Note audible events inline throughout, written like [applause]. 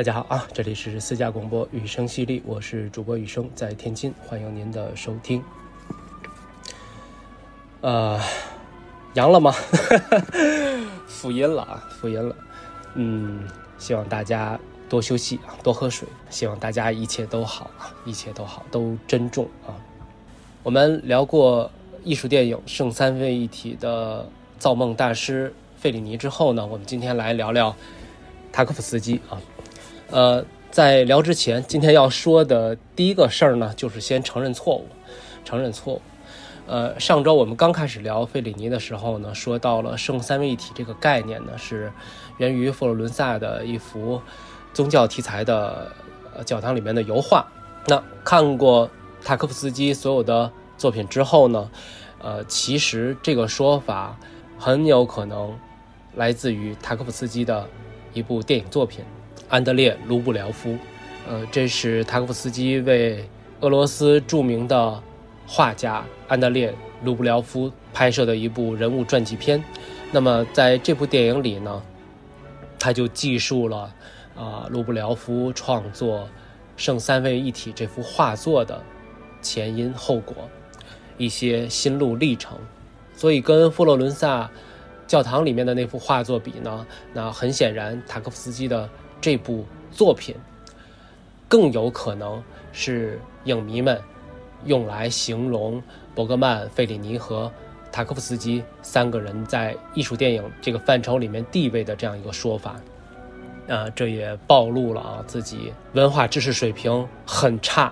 大家好啊，这里是私家广播雨声犀利，我是主播雨声，在天津，欢迎您的收听。呃，阳了吗？[laughs] 复阴了啊，复阴了。嗯，希望大家多休息啊，多喝水。希望大家一切都好啊，一切都好，都珍重啊。我们聊过艺术电影圣三位一体的造梦大师费里尼之后呢，我们今天来聊聊塔可夫斯基啊。呃，在聊之前，今天要说的第一个事儿呢，就是先承认错误，承认错误。呃，上周我们刚开始聊费里尼的时候呢，说到了圣三位一体这个概念呢，是源于佛罗伦萨的一幅宗教题材的呃教堂里面的油画。那看过塔科夫斯基所有的作品之后呢，呃，其实这个说法很有可能来自于塔科夫斯基的一部电影作品《安德烈·卢布廖夫》。呃，这是塔科夫斯基为俄罗斯著名的。画家安德烈·卢布廖夫拍摄的一部人物传记片，那么在这部电影里呢，他就记述了啊卢布廖夫创作《圣三位一体》这幅画作的前因后果，一些心路历程。所以跟佛罗伦萨教堂里面的那幅画作比呢，那很显然塔可夫斯基的这部作品更有可能是影迷们。用来形容伯格曼、费里尼和塔科夫斯基三个人在艺术电影这个范畴里面地位的这样一个说法，啊，这也暴露了啊自己文化知识水平很差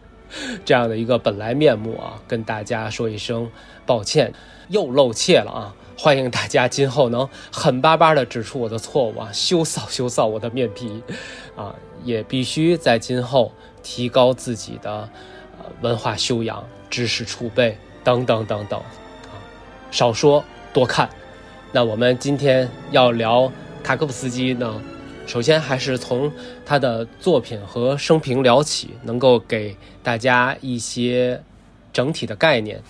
[laughs] 这样的一个本来面目啊，跟大家说一声抱歉，又露怯了啊！欢迎大家今后能狠巴巴的指出我的错误啊，羞臊羞臊我的面皮啊，也必须在今后提高自己的。文化修养、知识储备等等等等，啊，少说多看。那我们今天要聊塔科夫斯基呢，首先还是从他的作品和生平聊起，能够给大家一些整体的概念。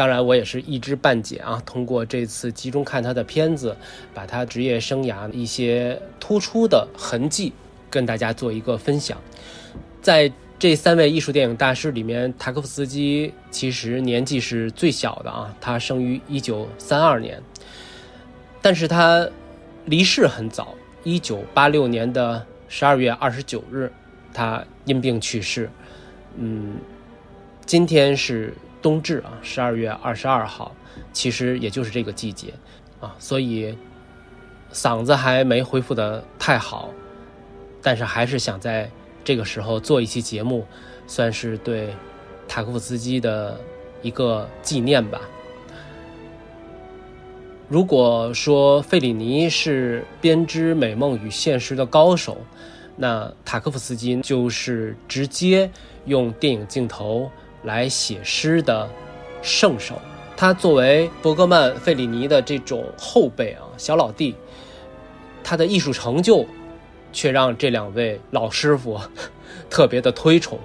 当然，我也是一知半解啊。通过这次集中看他的片子，把他职业生涯一些突出的痕迹跟大家做一个分享，在。这三位艺术电影大师里面，塔可夫斯基其实年纪是最小的啊，他生于一九三二年，但是他离世很早，一九八六年的十二月二十九日，他因病去世。嗯，今天是冬至啊，十二月二十二号，其实也就是这个季节啊，所以嗓子还没恢复的太好，但是还是想在。这个时候做一期节目，算是对塔可夫斯基的一个纪念吧。如果说费里尼是编织美梦与现实的高手，那塔可夫斯基就是直接用电影镜头来写诗的圣手。他作为伯格曼、费里尼的这种后辈啊，小老弟，他的艺术成就。却让这两位老师傅 [laughs] 特别的推崇。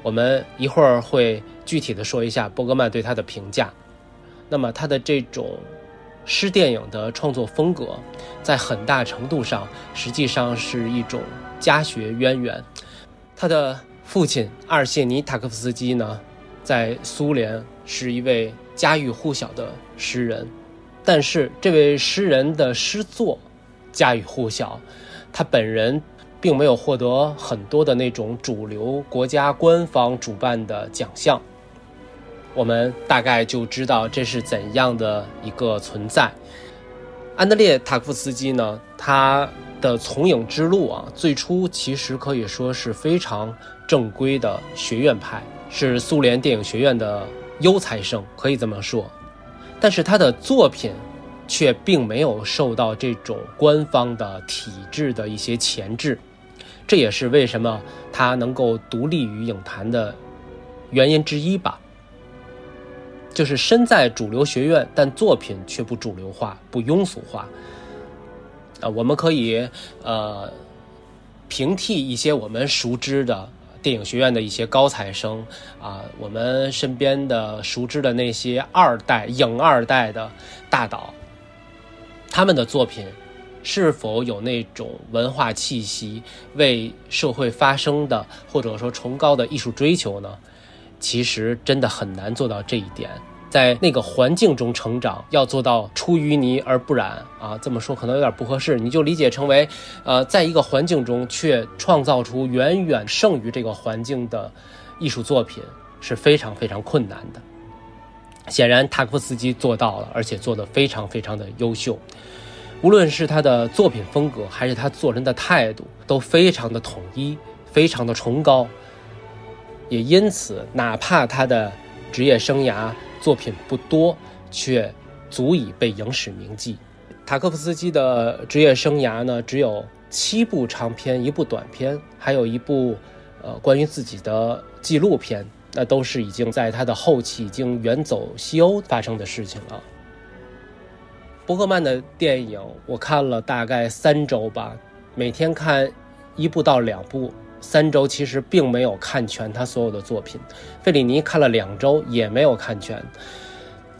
我们一会儿会具体的说一下伯格曼对他的评价。那么他的这种诗电影的创作风格，在很大程度上实际上是一种家学渊源。他的父亲阿尔谢尼·塔科夫斯基呢，在苏联是一位家喻户晓的诗人，但是这位诗人的诗作家喻户晓。他本人并没有获得很多的那种主流国家官方主办的奖项，我们大概就知道这是怎样的一个存在。安德烈·塔夫斯基呢，他的从影之路啊，最初其实可以说是非常正规的学院派，是苏联电影学院的优才生，可以这么说。但是他的作品。却并没有受到这种官方的体制的一些钳制，这也是为什么他能够独立于影坛的原因之一吧。就是身在主流学院，但作品却不主流化、不庸俗化。啊，我们可以呃平替一些我们熟知的电影学院的一些高材生啊，我们身边的熟知的那些二代影二代的大导。他们的作品是否有那种文化气息、为社会发声的，或者说崇高的艺术追求呢？其实真的很难做到这一点。在那个环境中成长，要做到出淤泥而不染啊，这么说可能有点不合适，你就理解成为，呃，在一个环境中却创造出远远胜于这个环境的艺术作品，是非常非常困难的。显然，塔可夫斯基做到了，而且做得非常非常的优秀。无论是他的作品风格，还是他做人的态度，都非常的统一，非常的崇高。也因此，哪怕他的职业生涯，作品不多，却足以被影史铭记。塔科夫斯基的职业生涯呢，只有七部长篇，一部短篇，还有一部呃关于自己的纪录片，那都是已经在他的后期已经远走西欧发生的事情了。伯格曼的电影我看了大概三周吧，每天看一部到两部。三周其实并没有看全他所有的作品，费里尼看了两周也没有看全，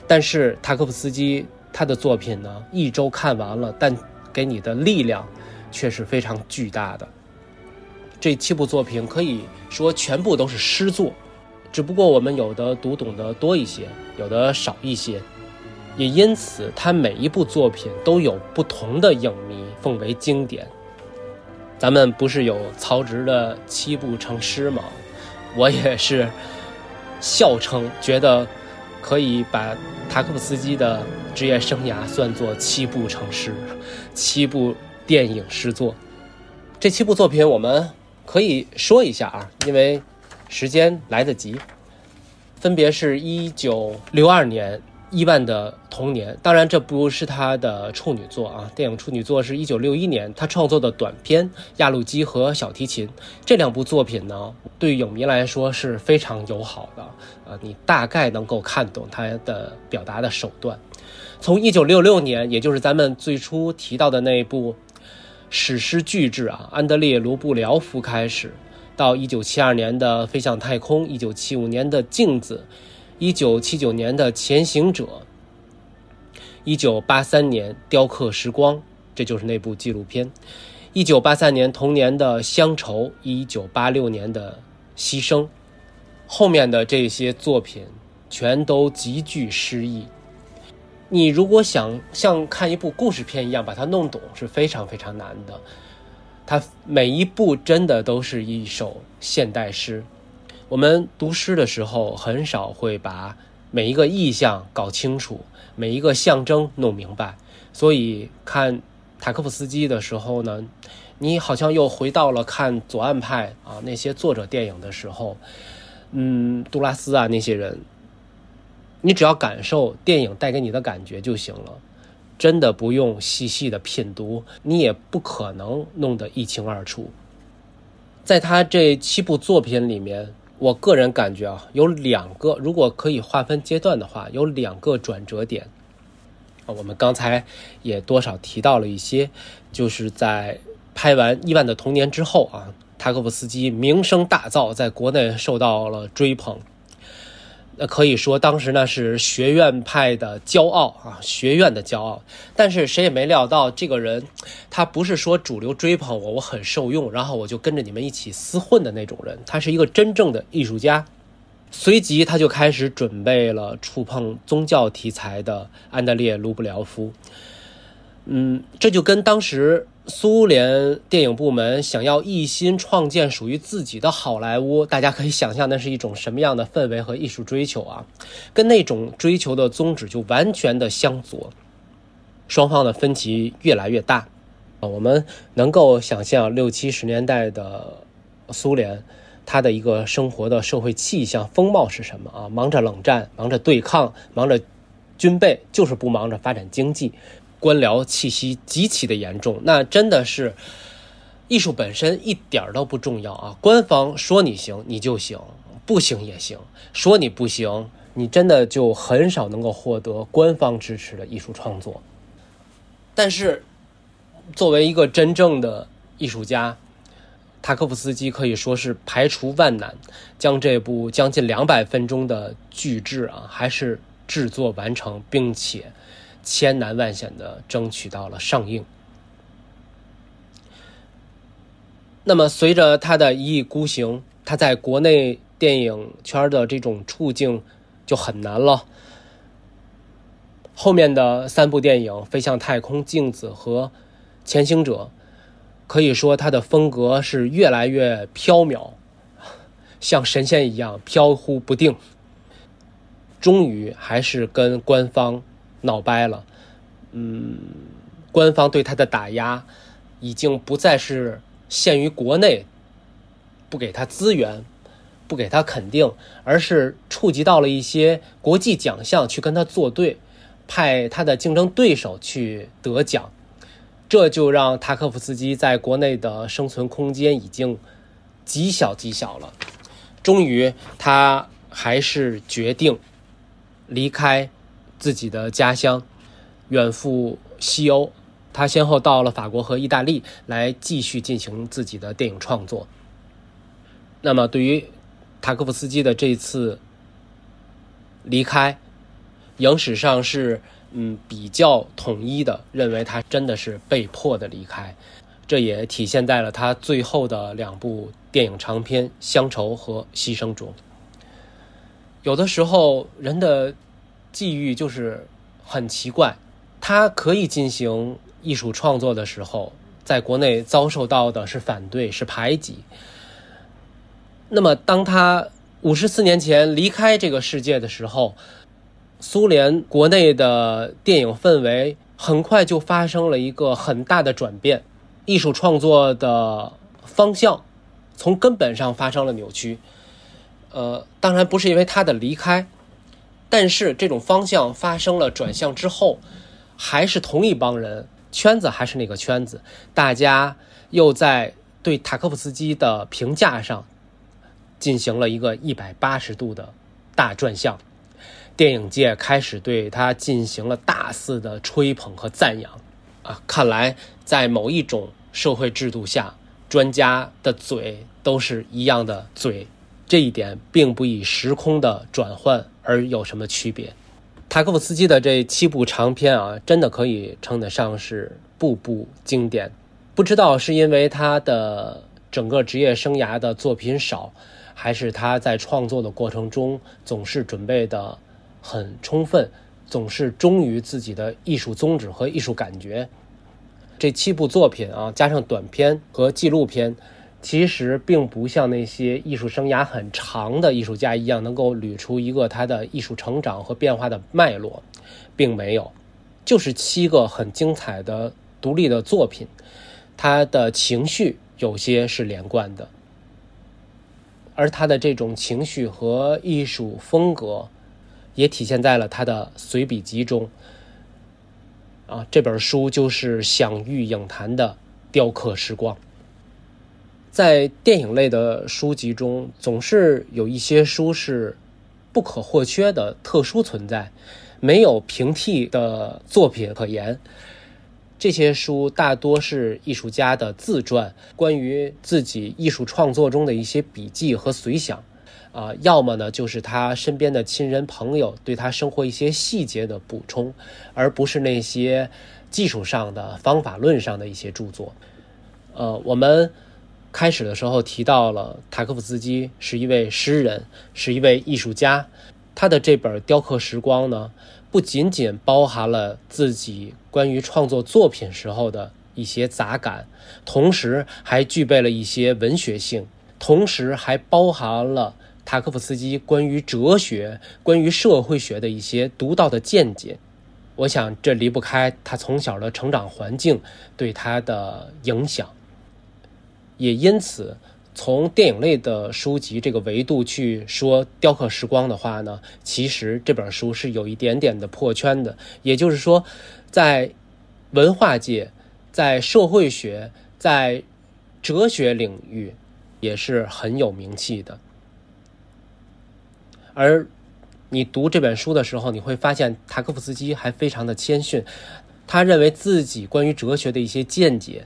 但是塔可夫斯基他的作品呢，一周看完了，但给你的力量却是非常巨大的。这七部作品可以说全部都是诗作，只不过我们有的读懂得多一些，有的少一些，也因此他每一部作品都有不同的影迷奉为经典。咱们不是有曹植的七步成诗吗？我也是笑称，觉得可以把塔可夫斯基的职业生涯算作七步成诗，七部电影诗作。这七部作品我们可以说一下啊，因为时间来得及，分别是一九六二年。伊万的童年，当然这不是他的处女作啊。电影处女作是一九六一年他创作的短片《亚路基和小提琴》。这两部作品呢，对影迷来说是非常友好的，呃，你大概能够看懂他的表达的手段。从一九六六年，也就是咱们最初提到的那一部史诗巨制啊，安德烈·卢布廖夫开始，到一九七二年的《飞向太空》，一九七五年的《镜子》。一九七九年的《前行者》，一九八三年《雕刻时光》，这就是那部纪录片。一九八三年同年的《乡愁》，一九八六年的《牺牲》，后面的这些作品全都极具诗意。你如果想像看一部故事片一样把它弄懂，是非常非常难的。它每一部真的都是一首现代诗。我们读诗的时候，很少会把每一个意象搞清楚，每一个象征弄明白。所以看塔科夫斯基的时候呢，你好像又回到了看左岸派啊那些作者电影的时候，嗯，杜拉斯啊那些人，你只要感受电影带给你的感觉就行了，真的不用细细的品读，你也不可能弄得一清二楚。在他这七部作品里面。我个人感觉啊，有两个，如果可以划分阶段的话，有两个转折点啊。我们刚才也多少提到了一些，就是在拍完《伊万的童年》之后啊，塔可夫斯基名声大噪，在国内受到了追捧。那可以说，当时呢是学院派的骄傲啊，学院的骄傲。但是谁也没料到，这个人他不是说主流追捧我，我很受用，然后我就跟着你们一起厮混的那种人。他是一个真正的艺术家。随即他就开始准备了触碰宗教题材的安德烈·卢布廖夫。嗯，这就跟当时。苏联电影部门想要一心创建属于自己的好莱坞，大家可以想象那是一种什么样的氛围和艺术追求啊！跟那种追求的宗旨就完全的相左，双方的分歧越来越大啊！我们能够想象六七十年代的苏联，它的一个生活的社会气象风貌是什么啊？忙着冷战，忙着对抗，忙着军备，就是不忙着发展经济。官僚气息极其的严重，那真的是艺术本身一点儿都不重要啊！官方说你行你就行，不行也行；说你不行，你真的就很少能够获得官方支持的艺术创作。但是，作为一个真正的艺术家，塔科夫斯基可以说是排除万难，将这部将近两百分钟的巨制啊，还是制作完成，并且。千难万险的争取到了上映，那么，随着他的一意孤行，他在国内电影圈的这种处境就很难了。后面的三部电影《飞向太空》《镜子》和《潜行者》，可以说他的风格是越来越飘渺，像神仙一样飘忽不定。终于还是跟官方闹掰了，嗯，官方对他的打压已经不再是。限于国内，不给他资源，不给他肯定，而是触及到了一些国际奖项去跟他作对，派他的竞争对手去得奖，这就让塔科夫斯基在国内的生存空间已经极小极小了。终于，他还是决定离开自己的家乡，远赴西欧。他先后到了法国和意大利来继续进行自己的电影创作。那么，对于塔科夫斯基的这次离开，影史上是嗯比较统一的，认为他真的是被迫的离开。这也体现在了他最后的两部电影长片《乡愁》和《牺牲》中。有的时候，人的际遇就是很奇怪，他可以进行。艺术创作的时候，在国内遭受到的是反对，是排挤。那么，当他五十四年前离开这个世界的时候，苏联国内的电影氛围很快就发生了一个很大的转变，艺术创作的方向从根本上发生了扭曲。呃，当然不是因为他的离开，但是这种方向发生了转向之后，还是同一帮人。圈子还是那个圈子，大家又在对塔科夫斯基的评价上进行了一个一百八十度的大转向，电影界开始对他进行了大肆的吹捧和赞扬。啊，看来在某一种社会制度下，专家的嘴都是一样的嘴，这一点并不以时空的转换而有什么区别。塔科夫斯基的这七部长片啊，真的可以称得上是部部经典。不知道是因为他的整个职业生涯的作品少，还是他在创作的过程中总是准备的很充分，总是忠于自己的艺术宗旨和艺术感觉。这七部作品啊，加上短片和纪录片。其实并不像那些艺术生涯很长的艺术家一样，能够捋出一个他的艺术成长和变化的脉络，并没有，就是七个很精彩的独立的作品，他的情绪有些是连贯的，而他的这种情绪和艺术风格，也体现在了他的随笔集中。啊，这本书就是享誉影坛的《雕刻时光》。在电影类的书籍中，总是有一些书是不可或缺的特殊存在，没有平替的作品可言。这些书大多是艺术家的自传，关于自己艺术创作中的一些笔记和随想，啊，要么呢就是他身边的亲人朋友对他生活一些细节的补充，而不是那些技术上的、方法论上的一些著作。呃，我们。开始的时候提到了塔科夫斯基是一位诗人，是一位艺术家。他的这本《雕刻时光》呢，不仅仅包含了自己关于创作作品时候的一些杂感，同时还具备了一些文学性，同时还包含了塔科夫斯基关于哲学、关于社会学的一些独到的见解。我想，这离不开他从小的成长环境对他的影响。也因此，从电影类的书籍这个维度去说《雕刻时光》的话呢，其实这本书是有一点点的破圈的。也就是说，在文化界、在社会学、在哲学领域，也是很有名气的。而你读这本书的时候，你会发现塔科夫斯基还非常的谦逊，他认为自己关于哲学的一些见解。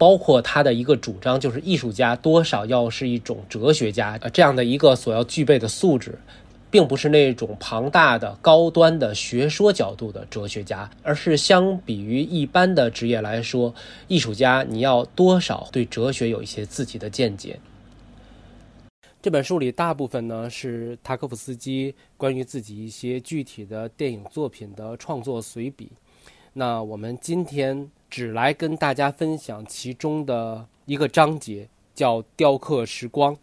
包括他的一个主张，就是艺术家多少要是一种哲学家，呃，这样的一个所要具备的素质，并不是那种庞大的、高端的学说角度的哲学家，而是相比于一般的职业来说，艺术家你要多少对哲学有一些自己的见解。这本书里大部分呢是塔可夫斯基关于自己一些具体的电影作品的创作随笔。那我们今天只来跟大家分享其中的一个章节，叫《雕刻时光》。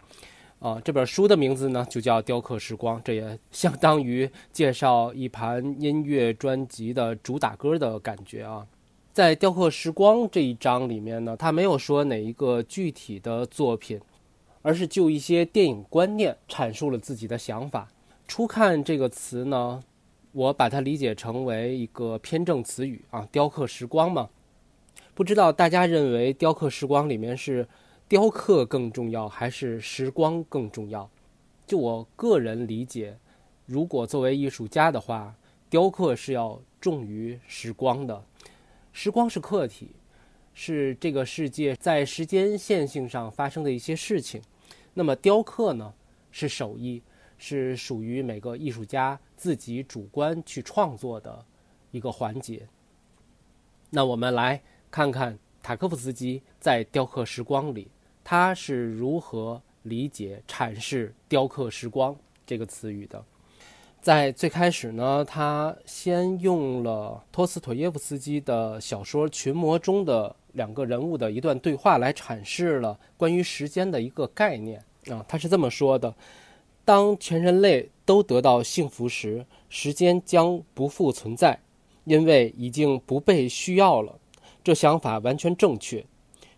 啊，这本书的名字呢就叫《雕刻时光》，这也相当于介绍一盘音乐专辑的主打歌的感觉啊。在《雕刻时光》这一章里面呢，他没有说哪一个具体的作品。而是就一些电影观念阐述了自己的想法。初看这个词呢，我把它理解成为一个偏正词语啊，雕刻时光嘛。不知道大家认为雕刻时光里面是雕刻更重要，还是时光更重要？就我个人理解，如果作为艺术家的话，雕刻是要重于时光的。时光是客体，是这个世界在时间线性上发生的一些事情。那么雕刻呢，是手艺，是属于每个艺术家自己主观去创作的一个环节。那我们来看看塔科夫斯基在《雕刻时光》里，他是如何理解阐释“雕刻时光”这个词语的。在最开始呢，他先用了托斯妥耶夫斯基的小说《群魔》中的两个人物的一段对话来阐释了关于时间的一个概念。啊，他是这么说的：当全人类都得到幸福时，时间将不复存在，因为已经不被需要了。这想法完全正确。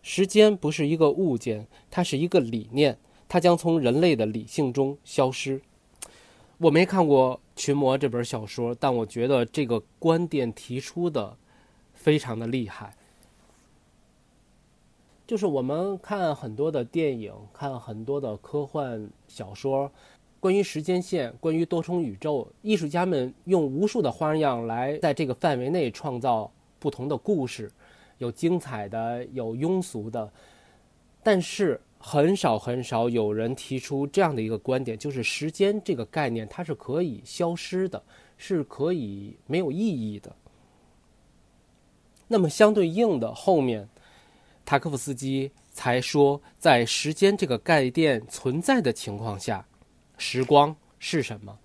时间不是一个物件，它是一个理念，它将从人类的理性中消失。我没看过《群魔》这本小说，但我觉得这个观点提出的非常的厉害。就是我们看很多的电影，看很多的科幻小说，关于时间线，关于多重宇宙，艺术家们用无数的花样来在这个范围内创造不同的故事，有精彩的，有庸俗的，但是很少很少有人提出这样的一个观点，就是时间这个概念它是可以消失的，是可以没有意义的。那么相对应的后面。塔科夫斯基才说，在时间这个概念存在的情况下，时光是什么？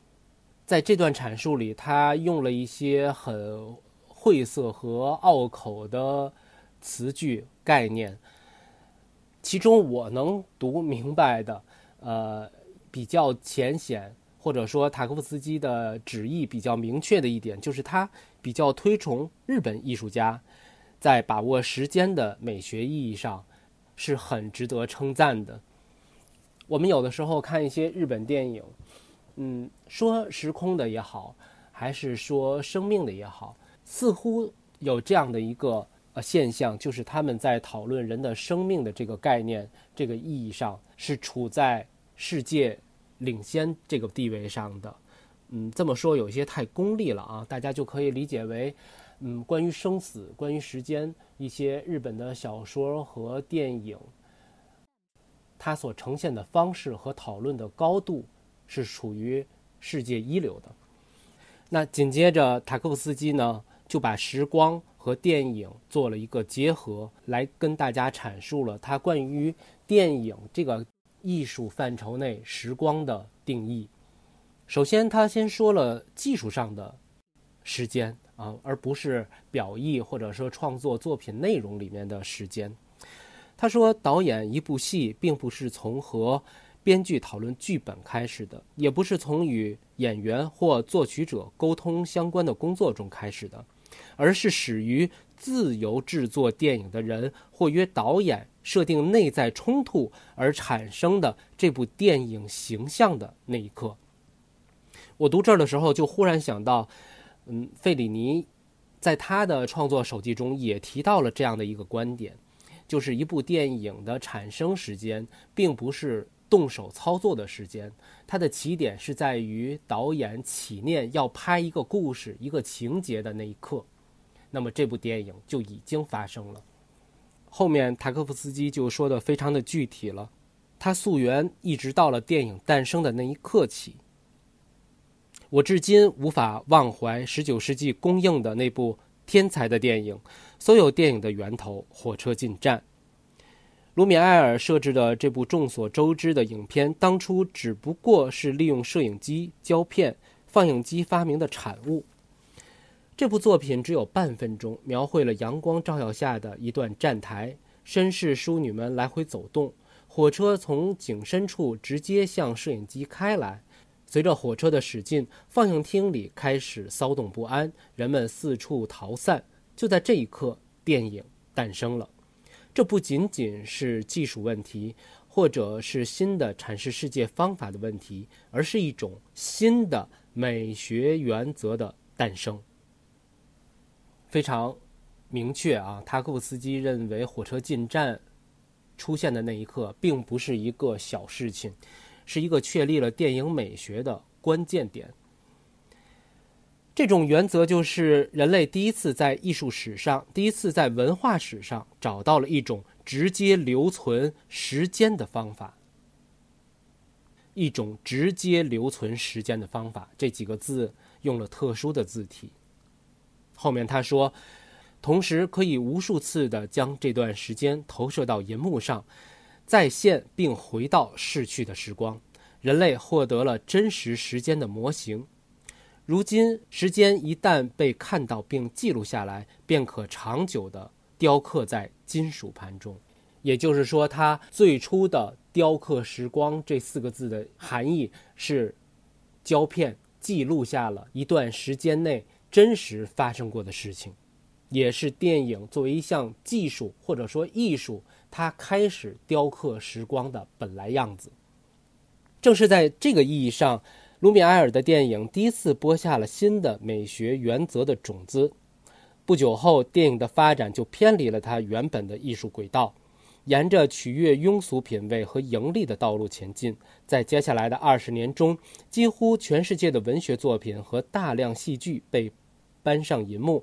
在这段阐述里，他用了一些很晦涩和拗口的词句概念。其中我能读明白的，呃，比较浅显，或者说塔科夫斯基的旨意比较明确的一点，就是他比较推崇日本艺术家。在把握时间的美学意义上，是很值得称赞的。我们有的时候看一些日本电影，嗯，说时空的也好，还是说生命的也好，似乎有这样的一个呃现象，就是他们在讨论人的生命的这个概念、这个意义上，是处在世界领先这个地位上的。嗯，这么说有些太功利了啊，大家就可以理解为。嗯，关于生死，关于时间，一些日本的小说和电影，它所呈现的方式和讨论的高度是处于世界一流的。那紧接着，塔科夫斯基呢就把时光和电影做了一个结合，来跟大家阐述了他关于电影这个艺术范畴内时光的定义。首先，他先说了技术上的时间。啊，而不是表意或者说创作作品内容里面的时间。他说，导演一部戏并不是从和编剧讨论剧本开始的，也不是从与演员或作曲者沟通相关的工作中开始的，而是始于自由制作电影的人或约导演设定内在冲突而产生的这部电影形象的那一刻。我读这儿的时候，就忽然想到。嗯，费里尼在他的创作手记中也提到了这样的一个观点，就是一部电影的产生时间并不是动手操作的时间，它的起点是在于导演起念要拍一个故事、一个情节的那一刻，那么这部电影就已经发生了。后面塔科夫斯基就说的非常的具体了，他溯源一直到了电影诞生的那一刻起。我至今无法忘怀十九世纪公映的那部天才的电影，所有电影的源头——火车进站。卢米埃尔设置的这部众所周知的影片，当初只不过是利用摄影机、胶片、放映机发明的产物。这部作品只有半分钟，描绘了阳光照耀下的一段站台，绅士淑女们来回走动，火车从景深处直接向摄影机开来。随着火车的驶进，放映厅里开始骚动不安，人们四处逃散。就在这一刻，电影诞生了。这不仅仅是技术问题，或者是新的阐释世界方法的问题，而是一种新的美学原则的诞生。非常明确啊，塔可夫斯基认为火车进站出现的那一刻，并不是一个小事情，是一个确立了电影美学的关键点。这种原则就是人类第一次在艺术史上、第一次在文化史上找到了一种直接留存时间的方法。一种直接留存时间的方法，这几个字用了特殊的字体。后面他说，同时可以无数次的将这段时间投射到银幕上，再现并回到逝去的时光。人类获得了真实时间的模型。如今，时间一旦被看到并记录下来，便可长久地雕刻在金属盘中。也就是说，它最初的“雕刻时光”这四个字的含义是：胶片记录下了一段时间内真实发生过的事情，也是电影作为一项技术或者说艺术，它开始雕刻时光的本来样子。正是在这个意义上。卢米埃尔的电影第一次播下了新的美学原则的种子。不久后，电影的发展就偏离了它原本的艺术轨道，沿着取悦庸俗品味和盈利的道路前进。在接下来的二十年中，几乎全世界的文学作品和大量戏剧被搬上银幕，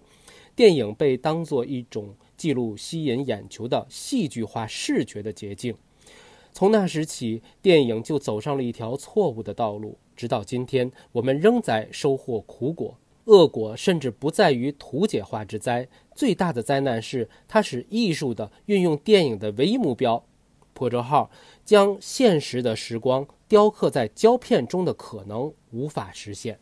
电影被当作一种记录吸引眼球的戏剧化视觉的捷径。从那时起，电影就走上了一条错误的道路。直到今天，我们仍在收获苦果，恶果甚至不在于图解化之灾，最大的灾难是它使艺术的运用电影的唯一目标——破折号将现实的时光雕刻在胶片中的可能无法实现。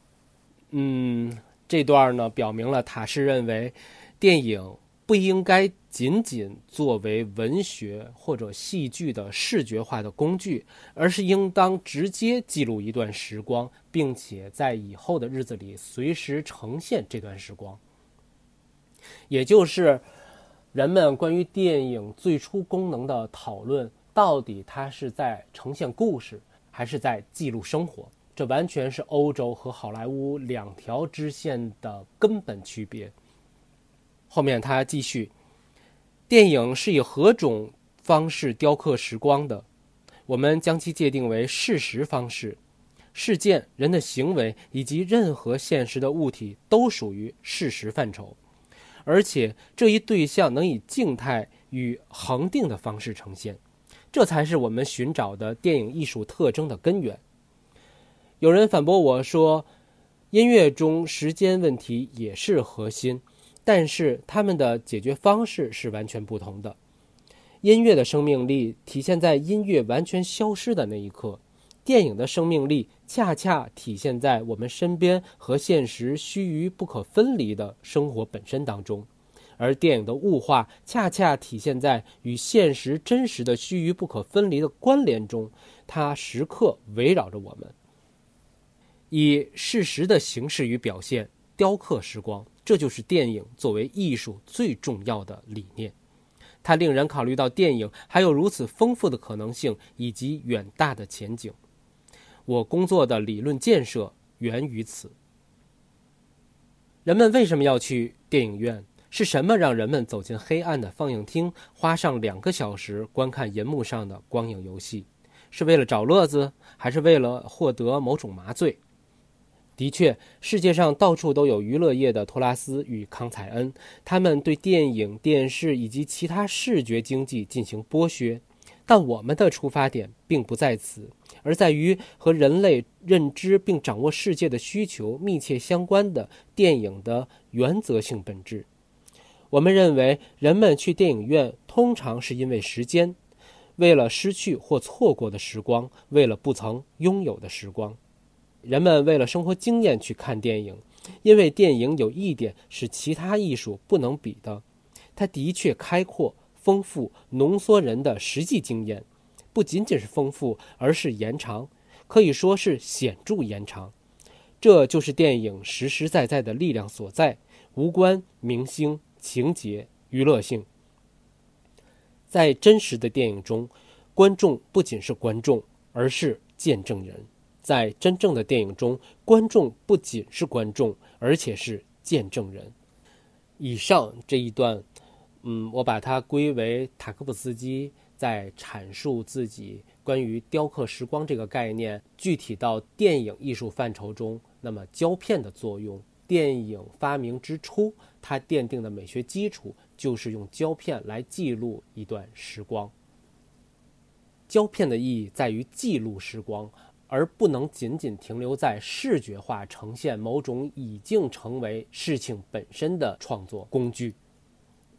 嗯，这段呢，表明了塔什认为，电影。不应该仅仅作为文学或者戏剧的视觉化的工具，而是应当直接记录一段时光，并且在以后的日子里随时呈现这段时光。也就是人们关于电影最初功能的讨论，到底它是在呈现故事，还是在记录生活？这完全是欧洲和好莱坞两条支线的根本区别。后面他继续，电影是以何种方式雕刻时光的？我们将其界定为事实方式，事件、人的行为以及任何现实的物体都属于事实范畴，而且这一对象能以静态与恒定的方式呈现，这才是我们寻找的电影艺术特征的根源。有人反驳我说，音乐中时间问题也是核心。但是他们的解决方式是完全不同的。音乐的生命力体现在音乐完全消失的那一刻，电影的生命力恰恰体现在我们身边和现实须臾不可分离的生活本身当中，而电影的物化恰恰体现在与现实真实的须臾不可分离的关联中，它时刻围绕着我们，以事实的形式与表现雕刻时光。这就是电影作为艺术最重要的理念，它令人考虑到电影还有如此丰富的可能性以及远大的前景。我工作的理论建设源于此。人们为什么要去电影院？是什么让人们走进黑暗的放映厅，花上两个小时观看银幕上的光影游戏？是为了找乐子，还是为了获得某种麻醉？的确，世界上到处都有娱乐业的托拉斯与康采恩，他们对电影、电视以及其他视觉经济进行剥削。但我们的出发点并不在此，而在于和人类认知并掌握世界的需求密切相关的电影的原则性本质。我们认为，人们去电影院通常是因为时间，为了失去或错过的时光，为了不曾拥有的时光。人们为了生活经验去看电影，因为电影有一点是其他艺术不能比的，它的确开阔。丰富浓缩人的实际经验，不仅仅是丰富，而是延长，可以说是显著延长。这就是电影实实在在的力量所在，无关明星、情节、娱乐性。在真实的电影中，观众不仅是观众，而是见证人；在真正的电影中，观众不仅是观众，而且是见证人。以上这一段。嗯，我把它归为塔科夫斯基在阐述自己关于雕刻时光这个概念具体到电影艺术范畴中，那么胶片的作用。电影发明之初，它奠定的美学基础就是用胶片来记录一段时光。胶片的意义在于记录时光，而不能仅仅停留在视觉化呈现某种已经成为事情本身的创作工具。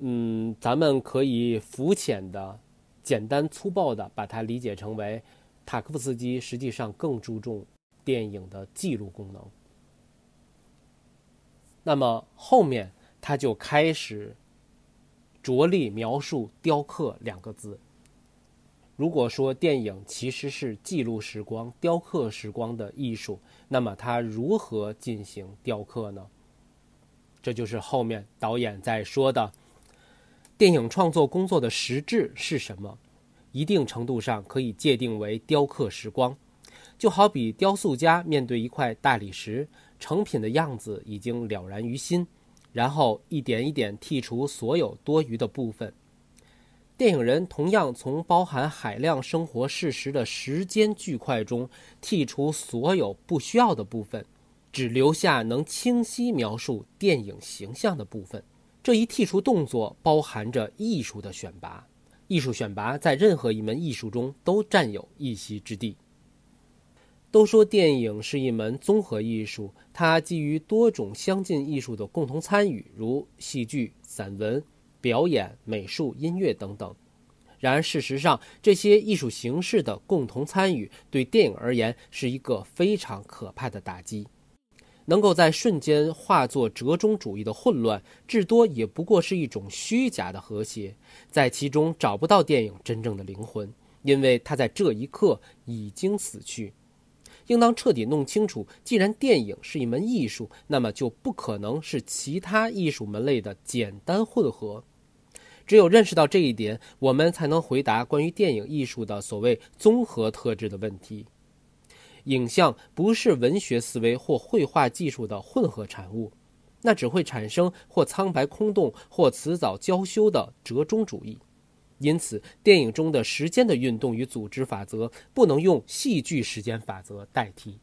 嗯，咱们可以肤浅的、简单粗暴的把它理解成为，塔科夫斯基实际上更注重电影的记录功能。那么后面他就开始着力描述“雕刻”两个字。如果说电影其实是记录时光、雕刻时光的艺术，那么它如何进行雕刻呢？这就是后面导演在说的。电影创作工作的实质是什么？一定程度上可以界定为雕刻时光，就好比雕塑家面对一块大理石，成品的样子已经了然于心，然后一点一点剔除所有多余的部分。电影人同样从包含海量生活事实的时间巨块中剔除所有不需要的部分，只留下能清晰描述电影形象的部分。这一剔除动作包含着艺术的选拔，艺术选拔在任何一门艺术中都占有一席之地。都说电影是一门综合艺术，它基于多种相近艺术的共同参与，如戏剧、散文、表演、美术、音乐等等。然而，事实上，这些艺术形式的共同参与对电影而言是一个非常可怕的打击。能够在瞬间化作折中主义的混乱，至多也不过是一种虚假的和谐，在其中找不到电影真正的灵魂，因为它在这一刻已经死去。应当彻底弄清楚，既然电影是一门艺术，那么就不可能是其他艺术门类的简单混合。只有认识到这一点，我们才能回答关于电影艺术的所谓综合特质的问题。影像不是文学思维或绘画技术的混合产物，那只会产生或苍白空洞或辞藻娇羞的折中主义。因此，电影中的时间的运动与组织法则不能用戏剧时间法则代替。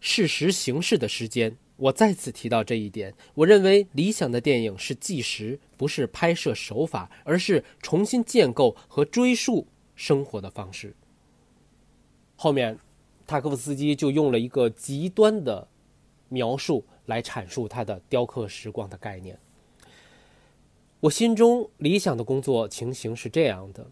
事实形式的时间，我再次提到这一点。我认为理想的电影是计时，不是拍摄手法，而是重新建构和追溯生活的方式。后面，塔科夫斯基就用了一个极端的描述来阐述他的雕刻时光的概念。我心中理想的工作情形是这样的：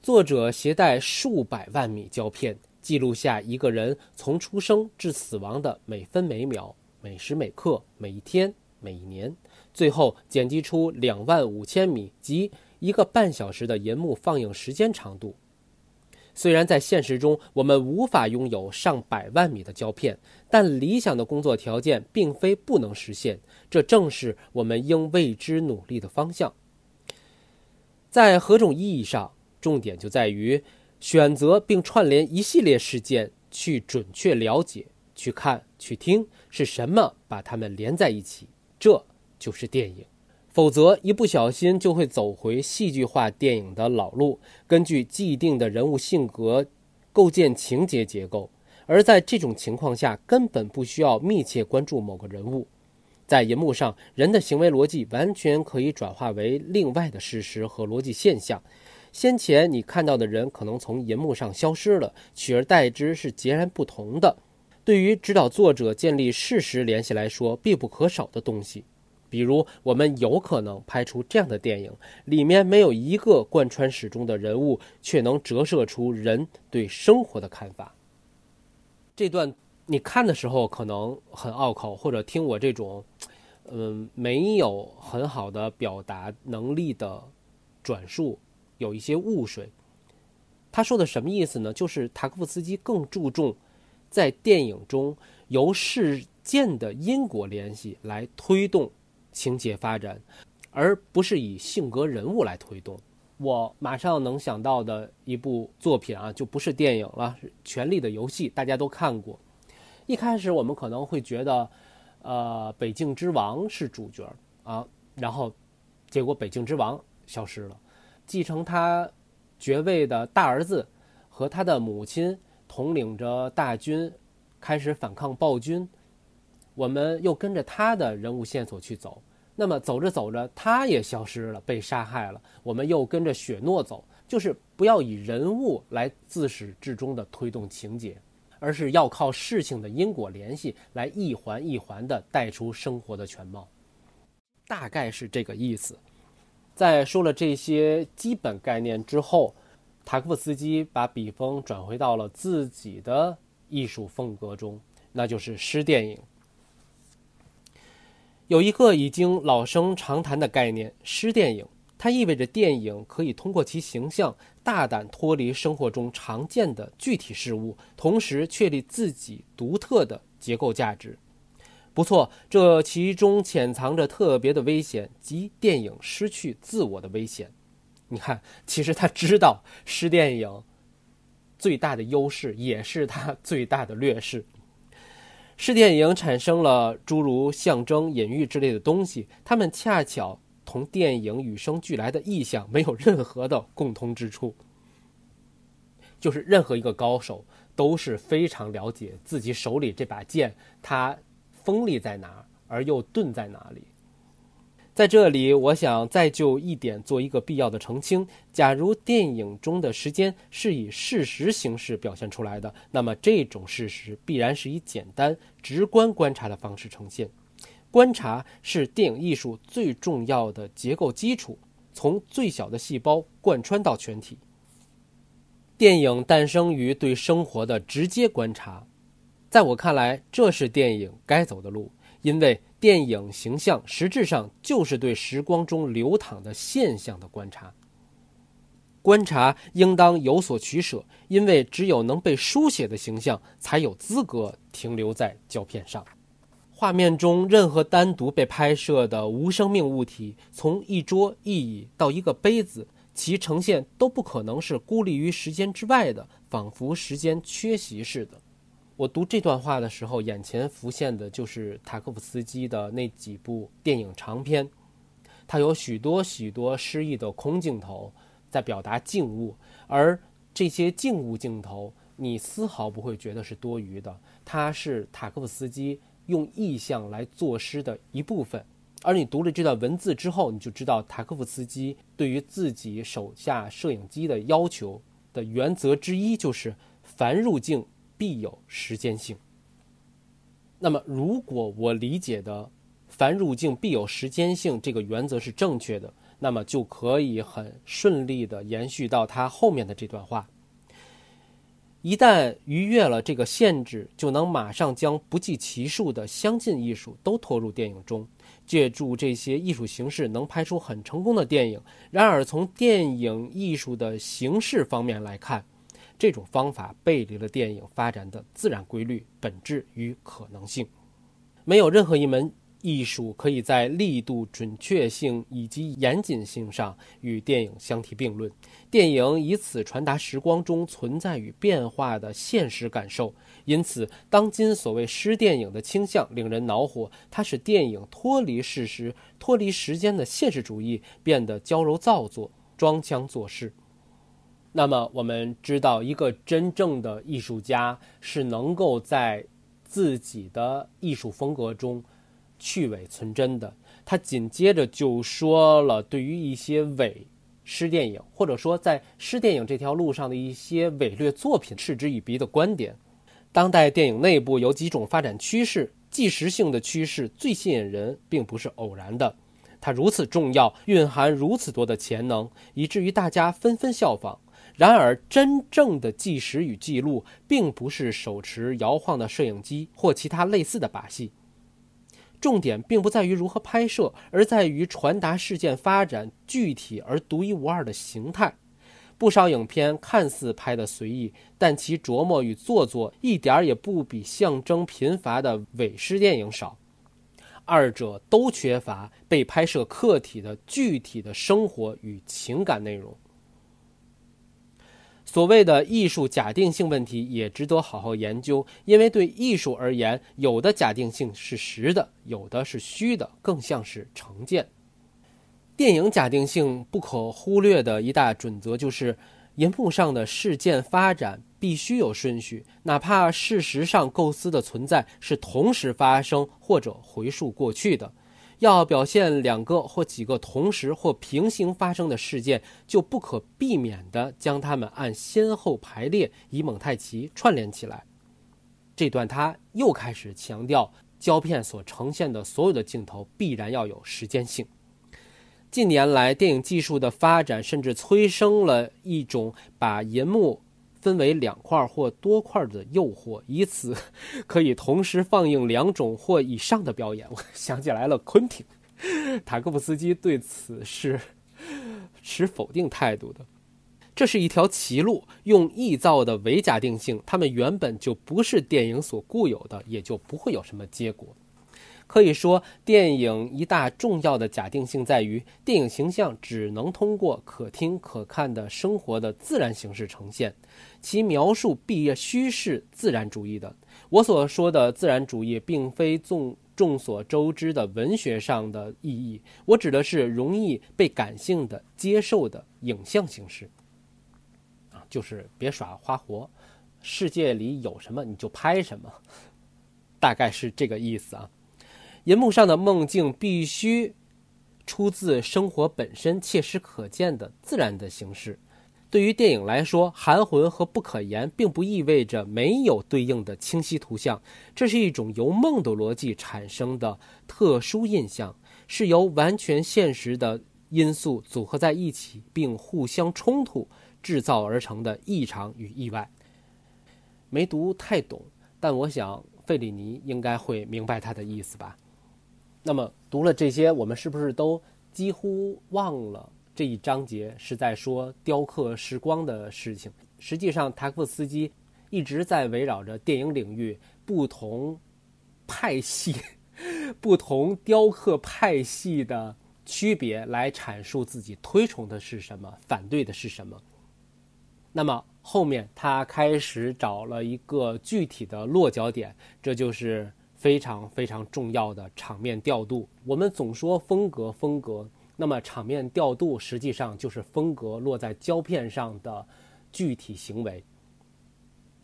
作者携带数百万米胶片，记录下一个人从出生至死亡的每分每秒、每时每刻、每一天、每一年，最后剪辑出两万五千米及一个半小时的银幕放映时间长度。虽然在现实中我们无法拥有上百万米的胶片，但理想的工作条件并非不能实现，这正是我们应为之努力的方向。在何种意义上，重点就在于选择并串联一系列事件，去准确了解、去看、去听是什么把它们连在一起，这就是电影。否则，一不小心就会走回戏剧化电影的老路，根据既定的人物性格构建情节结构。而在这种情况下，根本不需要密切关注某个人物，在银幕上，人的行为逻辑完全可以转化为另外的事实和逻辑现象。先前你看到的人可能从银幕上消失了，取而代之是截然不同的。对于指导作者建立事实联系来说，必不可少的东西。比如，我们有可能拍出这样的电影，里面没有一个贯穿始终的人物，却能折射出人对生活的看法。这段。你看的时候可能很拗口，或者听我这种，嗯，没有很好的表达能力的转述，有一些雾水。他说的什么意思呢？就是塔科夫斯基更注重在电影中由事件的因果联系来推动情节发展，而不是以性格人物来推动。我马上能想到的一部作品啊，就不是电影了，《权力的游戏》，大家都看过。一开始我们可能会觉得，呃，北境之王是主角啊，然后，结果北境之王消失了，继承他爵位的大儿子和他的母亲统领着大军开始反抗暴君，我们又跟着他的人物线索去走，那么走着走着他也消失了，被杀害了，我们又跟着雪诺走，就是不要以人物来自始至终的推动情节。而是要靠事情的因果联系来一环一环地带出生活的全貌，大概是这个意思。在说了这些基本概念之后，塔科夫斯基把笔锋转回到了自己的艺术风格中，那就是诗电影。有一个已经老生常谈的概念——诗电影。它意味着电影可以通过其形象大胆脱离生活中常见的具体事物，同时确立自己独特的结构价值。不错，这其中潜藏着特别的危险，即电影失去自我的危险。你看，其实他知道是电影最大的优势，也是他最大的劣势。是电影产生了诸如象征、隐喻之类的东西，它们恰巧。同电影与生俱来的意象没有任何的共通之处，就是任何一个高手都是非常了解自己手里这把剑，它锋利在哪儿，而又钝在哪里。在这里，我想再就一点做一个必要的澄清：假如电影中的时间是以事实形式表现出来的，那么这种事实必然是以简单、直观观察的方式呈现。观察是电影艺术最重要的结构基础，从最小的细胞贯穿到全体。电影诞生于对生活的直接观察，在我看来，这是电影该走的路，因为电影形象实质上就是对时光中流淌的现象的观察。观察应当有所取舍，因为只有能被书写的形象，才有资格停留在胶片上。画面中任何单独被拍摄的无生命物体，从一桌一椅到一个杯子，其呈现都不可能是孤立于时间之外的，仿佛时间缺席似的。我读这段话的时候，眼前浮现的就是塔科夫斯基的那几部电影长片，他有许多许多诗意的空镜头，在表达静物，而这些静物镜头，你丝毫不会觉得是多余的，它是塔科夫斯基。用意象来作诗的一部分，而你读了这段文字之后，你就知道塔科夫斯基对于自己手下摄影机的要求的原则之一就是：凡入镜必有时间性。那么，如果我理解的“凡入境必有时间性”这个原则是正确的，那么就可以很顺利的延续到他后面的这段话。一旦逾越了这个限制，就能马上将不计其数的相近艺术都拖入电影中，借助这些艺术形式能拍出很成功的电影。然而，从电影艺术的形式方面来看，这种方法背离了电影发展的自然规律、本质与可能性。没有任何一门。艺术可以在力度、准确性以及严谨性上与电影相提并论。电影以此传达时光中存在与变化的现实感受。因此，当今所谓诗电影的倾向令人恼火。它使电影脱离事实、脱离时间的现实主义，变得娇柔造作、装腔作势。那么，我们知道，一个真正的艺术家是能够在自己的艺术风格中。去伪存真的。他紧接着就说了对于一些伪诗电影，或者说在诗电影这条路上的一些伪劣作品嗤之以鼻的观点。当代电影内部有几种发展趋势，即时性的趋势最吸引人，并不是偶然的。它如此重要，蕴含如此多的潜能，以至于大家纷纷效仿。然而，真正的纪实与记录，并不是手持摇晃的摄影机或其他类似的把戏。重点并不在于如何拍摄，而在于传达事件发展具体而独一无二的形态。不少影片看似拍得随意，但其琢磨与做作一点儿也不比象征贫乏的伪诗电影少。二者都缺乏被拍摄客体的具体的生活与情感内容。所谓的艺术假定性问题也值得好好研究，因为对艺术而言，有的假定性是实的，有的是虚的，更像是成见。电影假定性不可忽略的一大准则就是，银幕上的事件发展必须有顺序，哪怕事实上构思的存在是同时发生或者回溯过去的。要表现两个或几个同时或平行发生的事件，就不可避免地将它们按先后排列，以蒙太奇串联起来。这段他又开始强调，胶片所呈现的所有的镜头必然要有时间性。近年来，电影技术的发展甚至催生了一种把银幕分为两块或多块的诱惑，以此 [laughs] 可以同时放映两种或以上的表演。[laughs] 我想起来了，昆汀·塔科夫斯基对此是 [laughs] 持否定态度的。这是一条歧路，用臆造的伪假定性，他们原本就不是电影所固有的，也就不会有什么结果。可以说，电影一大重要的假定性在于，电影形象只能通过可听可看的生活的自然形式呈现，其描述必须是自然主义的。我所说的自然主义，并非众众所周知的文学上的意义，我指的是容易被感性的接受的影像形式。啊，就是别耍花活，世界里有什么你就拍什么，大概是这个意思啊。银幕上的梦境必须出自生活本身，切实可见的自然的形式。对于电影来说，含混和不可言，并不意味着没有对应的清晰图像。这是一种由梦的逻辑产生的特殊印象，是由完全现实的因素组合在一起并互相冲突制造而成的异常与意外。没读太懂，但我想费里尼应该会明白他的意思吧。那么读了这些，我们是不是都几乎忘了这一章节是在说雕刻时光的事情？实际上，塔可夫斯基一直在围绕着电影领域不同派系、[laughs] 不同雕刻派系的区别来阐述自己推崇的是什么，反对的是什么。那么后面他开始找了一个具体的落脚点，这就是。非常非常重要的场面调度。我们总说风格，风格，那么场面调度实际上就是风格落在胶片上的具体行为。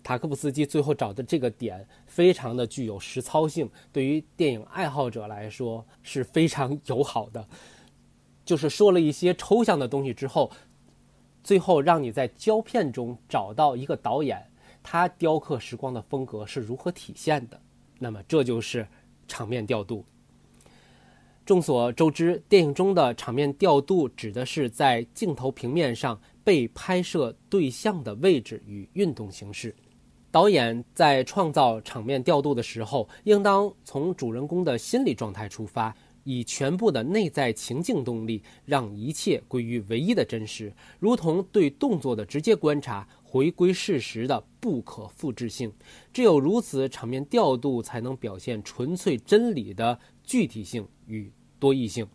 塔科夫斯基最后找的这个点非常的具有实操性，对于电影爱好者来说是非常友好的。就是说了一些抽象的东西之后，最后让你在胶片中找到一个导演，他雕刻时光的风格是如何体现的。那么这就是场面调度。众所周知，电影中的场面调度指的是在镜头平面上被拍摄对象的位置与运动形式。导演在创造场面调度的时候，应当从主人公的心理状态出发，以全部的内在情境动力，让一切归于唯一的真实，如同对动作的直接观察。回归事实的不可复制性，只有如此，场面调度才能表现纯粹真理的具体性与多义性。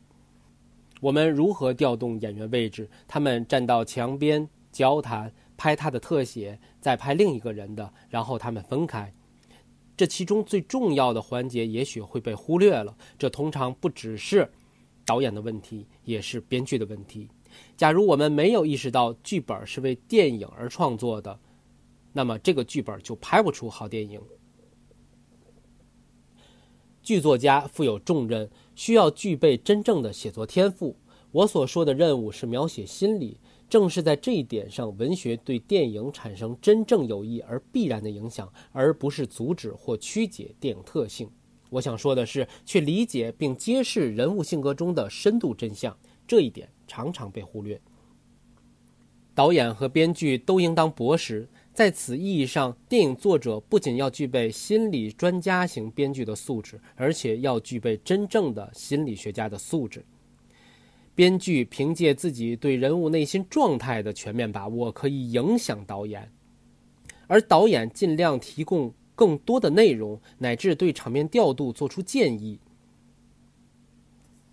我们如何调动演员位置？他们站到墙边交谈，拍他的特写，再拍另一个人的，然后他们分开。这其中最重要的环节也许会被忽略了。这通常不只是导演的问题，也是编剧的问题。假如我们没有意识到剧本是为电影而创作的，那么这个剧本就拍不出好电影。剧作家负有重任，需要具备真正的写作天赋。我所说的任务是描写心理，正是在这一点上，文学对电影产生真正有益而必然的影响，而不是阻止或曲解电影特性。我想说的是，去理解并揭示人物性格中的深度真相，这一点常常被忽略。导演和编剧都应当博识。在此意义上，电影作者不仅要具备心理专家型编剧的素质，而且要具备真正的心理学家的素质。编剧凭借自己对人物内心状态的全面把握，可以影响导演，而导演尽量提供更多的内容，乃至对场面调度做出建议。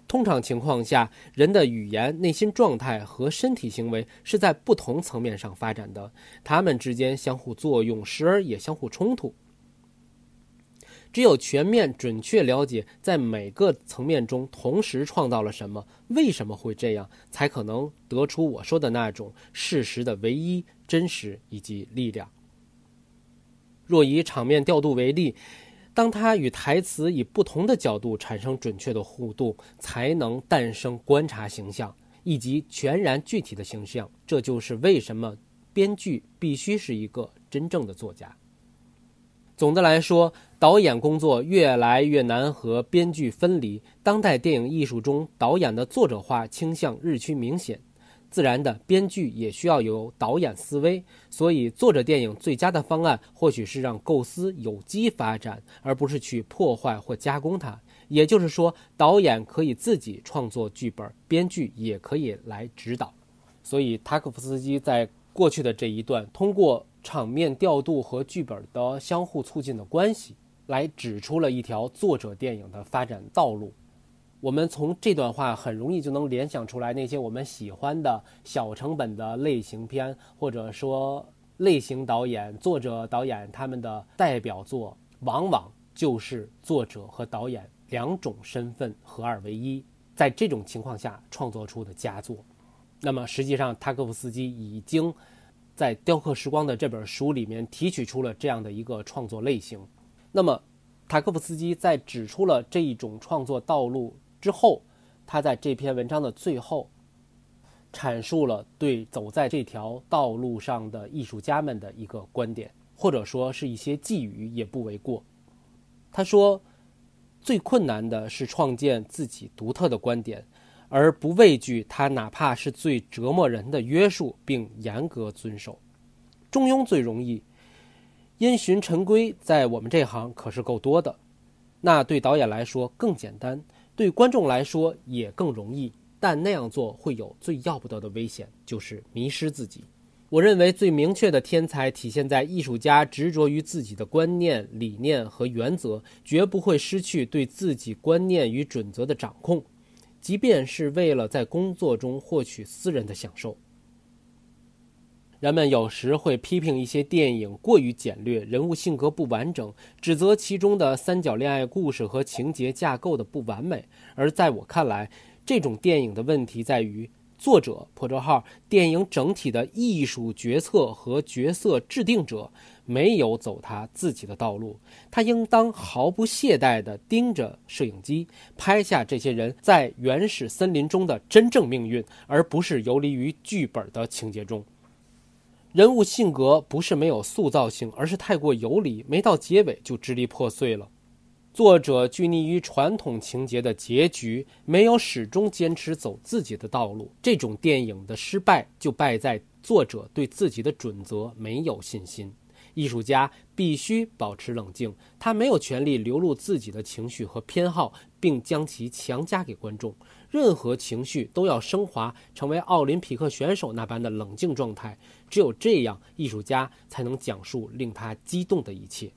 通常情况下，人的语言、内心状态和身体行为是在不同层面上发展的，它们之间相互作用，时而也相互冲突。只有全面准确了解在每个层面中同时创造了什么，为什么会这样，才可能得出我说的那种事实的唯一、真实以及力量。若以场面调度为例。当他与台词以不同的角度产生准确的互动，才能诞生观察形象以及全然具体的形象。这就是为什么编剧必须是一个真正的作家。总的来说，导演工作越来越难和编剧分离。当代电影艺术中，导演的作者化倾向日趋明显。自然的，编剧也需要有导演思维，所以作者电影最佳的方案或许是让构思有机发展，而不是去破坏或加工它。也就是说，导演可以自己创作剧本，编剧也可以来指导。所以，塔可夫斯基在过去的这一段，通过场面调度和剧本的相互促进的关系，来指出了一条作者电影的发展道路。我们从这段话很容易就能联想出来，那些我们喜欢的小成本的类型片，或者说类型导演、作者导演他们的代表作，往往就是作者和导演两种身份合二为一，在这种情况下创作出的佳作。那么，实际上塔可夫斯基已经在《雕刻时光》的这本书里面提取出了这样的一个创作类型。那么，塔可夫斯基在指出了这一种创作道路。之后，他在这篇文章的最后，阐述了对走在这条道路上的艺术家们的一个观点，或者说是一些寄语，也不为过。他说：“最困难的是创建自己独特的观点，而不畏惧他哪怕是最折磨人的约束，并严格遵守。中庸最容易，因循陈规，在我们这行可是够多的。那对导演来说更简单。”对观众来说也更容易，但那样做会有最要不得的危险，就是迷失自己。我认为最明确的天才体现在艺术家执着于自己的观念、理念和原则，绝不会失去对自己观念与准则的掌控，即便是为了在工作中获取私人的享受。人们有时会批评一些电影过于简略，人物性格不完整，指责其中的三角恋爱故事和情节架构的不完美。而在我看来，这种电影的问题在于作者（破折号）电影整体的艺术决策和角色制定者没有走他自己的道路。他应当毫不懈怠地盯着摄影机，拍下这些人在原始森林中的真正命运，而不是游离于剧本的情节中。人物性格不是没有塑造性，而是太过游离，没到结尾就支离破碎了。作者拘泥于传统情节的结局，没有始终坚持走自己的道路。这种电影的失败就败在作者对自己的准则没有信心。艺术家必须保持冷静，他没有权利流露自己的情绪和偏好，并将其强加给观众。任何情绪都要升华，成为奥林匹克选手那般的冷静状态。只有这样，艺术家才能讲述令他激动的一切。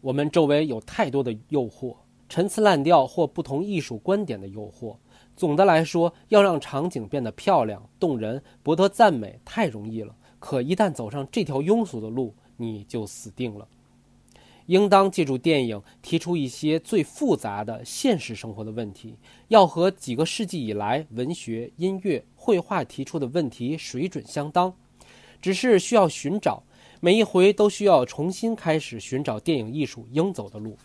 我们周围有太多的诱惑，陈词滥调或不同艺术观点的诱惑。总的来说，要让场景变得漂亮、动人、博得赞美，太容易了。可一旦走上这条庸俗的路，你就死定了。应当借助电影提出一些最复杂的现实生活的问题，要和几个世纪以来文学、音乐、绘画提出的问题水准相当。只是需要寻找，每一回都需要重新开始寻找电影艺术应走的路。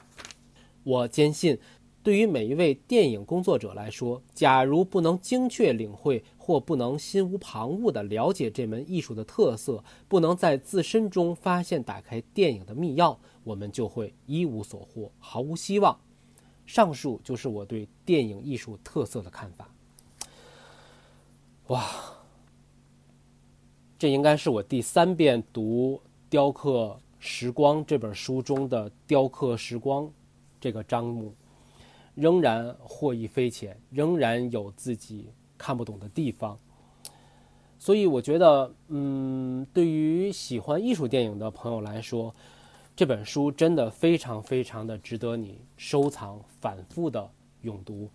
我坚信。对于每一位电影工作者来说，假如不能精确领会或不能心无旁骛地了解这门艺术的特色，不能在自身中发现打开电影的密钥，我们就会一无所获，毫无希望。上述就是我对电影艺术特色的看法。哇，这应该是我第三遍读《雕刻时光》这本书中的“雕刻时光”这个章目。仍然获益匪浅，仍然有自己看不懂的地方，所以我觉得，嗯，对于喜欢艺术电影的朋友来说，这本书真的非常非常的值得你收藏、反复的永读。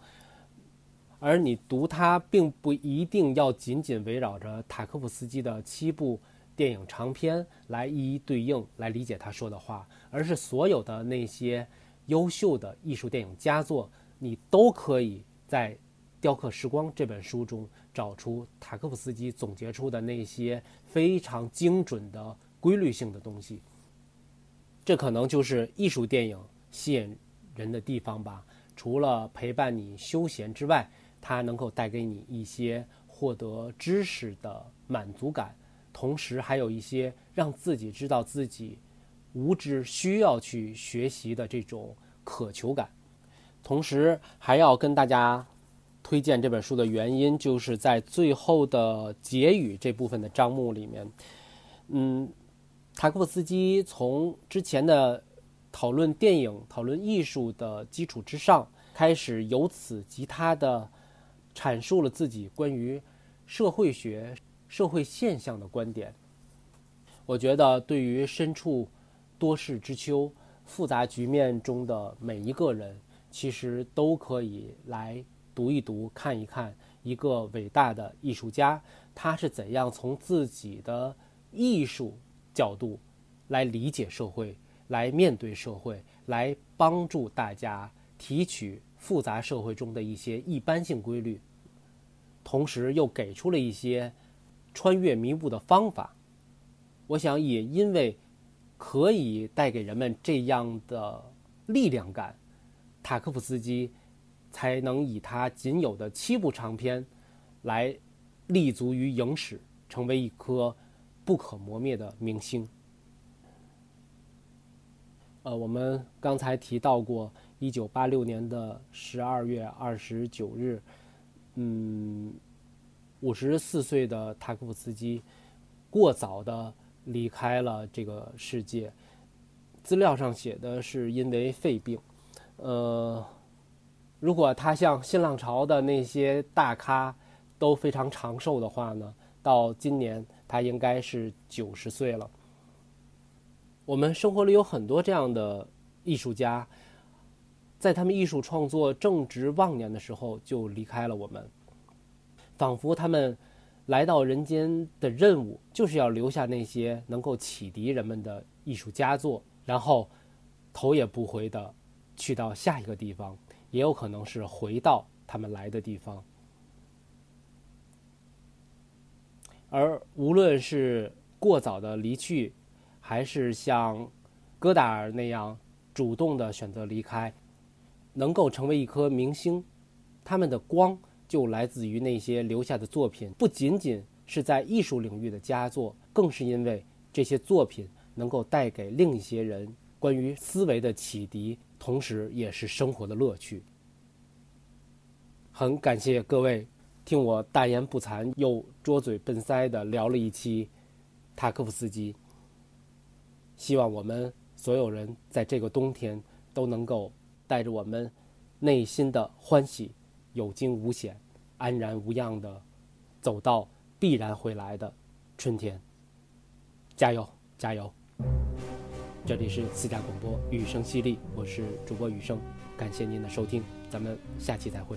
而你读它，并不一定要仅仅围绕着塔科夫斯基的七部电影长篇来一一对应来理解他说的话，而是所有的那些。优秀的艺术电影佳作，你都可以在《雕刻时光》这本书中找出塔科夫斯基总结出的那些非常精准的规律性的东西。这可能就是艺术电影吸引人的地方吧。除了陪伴你休闲之外，它能够带给你一些获得知识的满足感，同时还有一些让自己知道自己。无知需要去学习的这种渴求感，同时还要跟大家推荐这本书的原因，就是在最后的结语这部分的章目里面，嗯，塔科夫斯基从之前的讨论电影、讨论艺术的基础之上，开始由此及他的阐述了自己关于社会学、社会现象的观点。我觉得对于身处多事之秋，复杂局面中的每一个人，其实都可以来读一读、看一看一个伟大的艺术家，他是怎样从自己的艺术角度来理解社会、来面对社会、来帮助大家提取复杂社会中的一些一般性规律，同时又给出了一些穿越迷雾的方法。我想也因为。可以带给人们这样的力量感，塔科夫斯基才能以他仅有的七部长篇来立足于影史，成为一颗不可磨灭的明星。呃，我们刚才提到过，一九八六年的十二月二十九日，嗯，五十四岁的塔科夫斯基过早的。离开了这个世界，资料上写的是因为肺病。呃，如果他像新浪潮的那些大咖都非常长寿的话呢，到今年他应该是九十岁了。我们生活里有很多这样的艺术家，在他们艺术创作正值旺年的时候就离开了我们，仿佛他们。来到人间的任务，就是要留下那些能够启迪人们的艺术佳作，然后头也不回的去到下一个地方，也有可能是回到他们来的地方。而无论是过早的离去，还是像戈达尔那样主动的选择离开，能够成为一颗明星，他们的光。就来自于那些留下的作品，不仅仅是在艺术领域的佳作，更是因为这些作品能够带给另一些人关于思维的启迪，同时也是生活的乐趣。很感谢各位听我大言不惭又拙嘴笨腮的聊了一期塔科夫斯基。希望我们所有人在这个冬天都能够带着我们内心的欢喜。有惊无险，安然无恙的走到必然会来的春天。加油，加油！这里是私家广播，雨声犀利，我是主播雨声，感谢您的收听，咱们下期再会。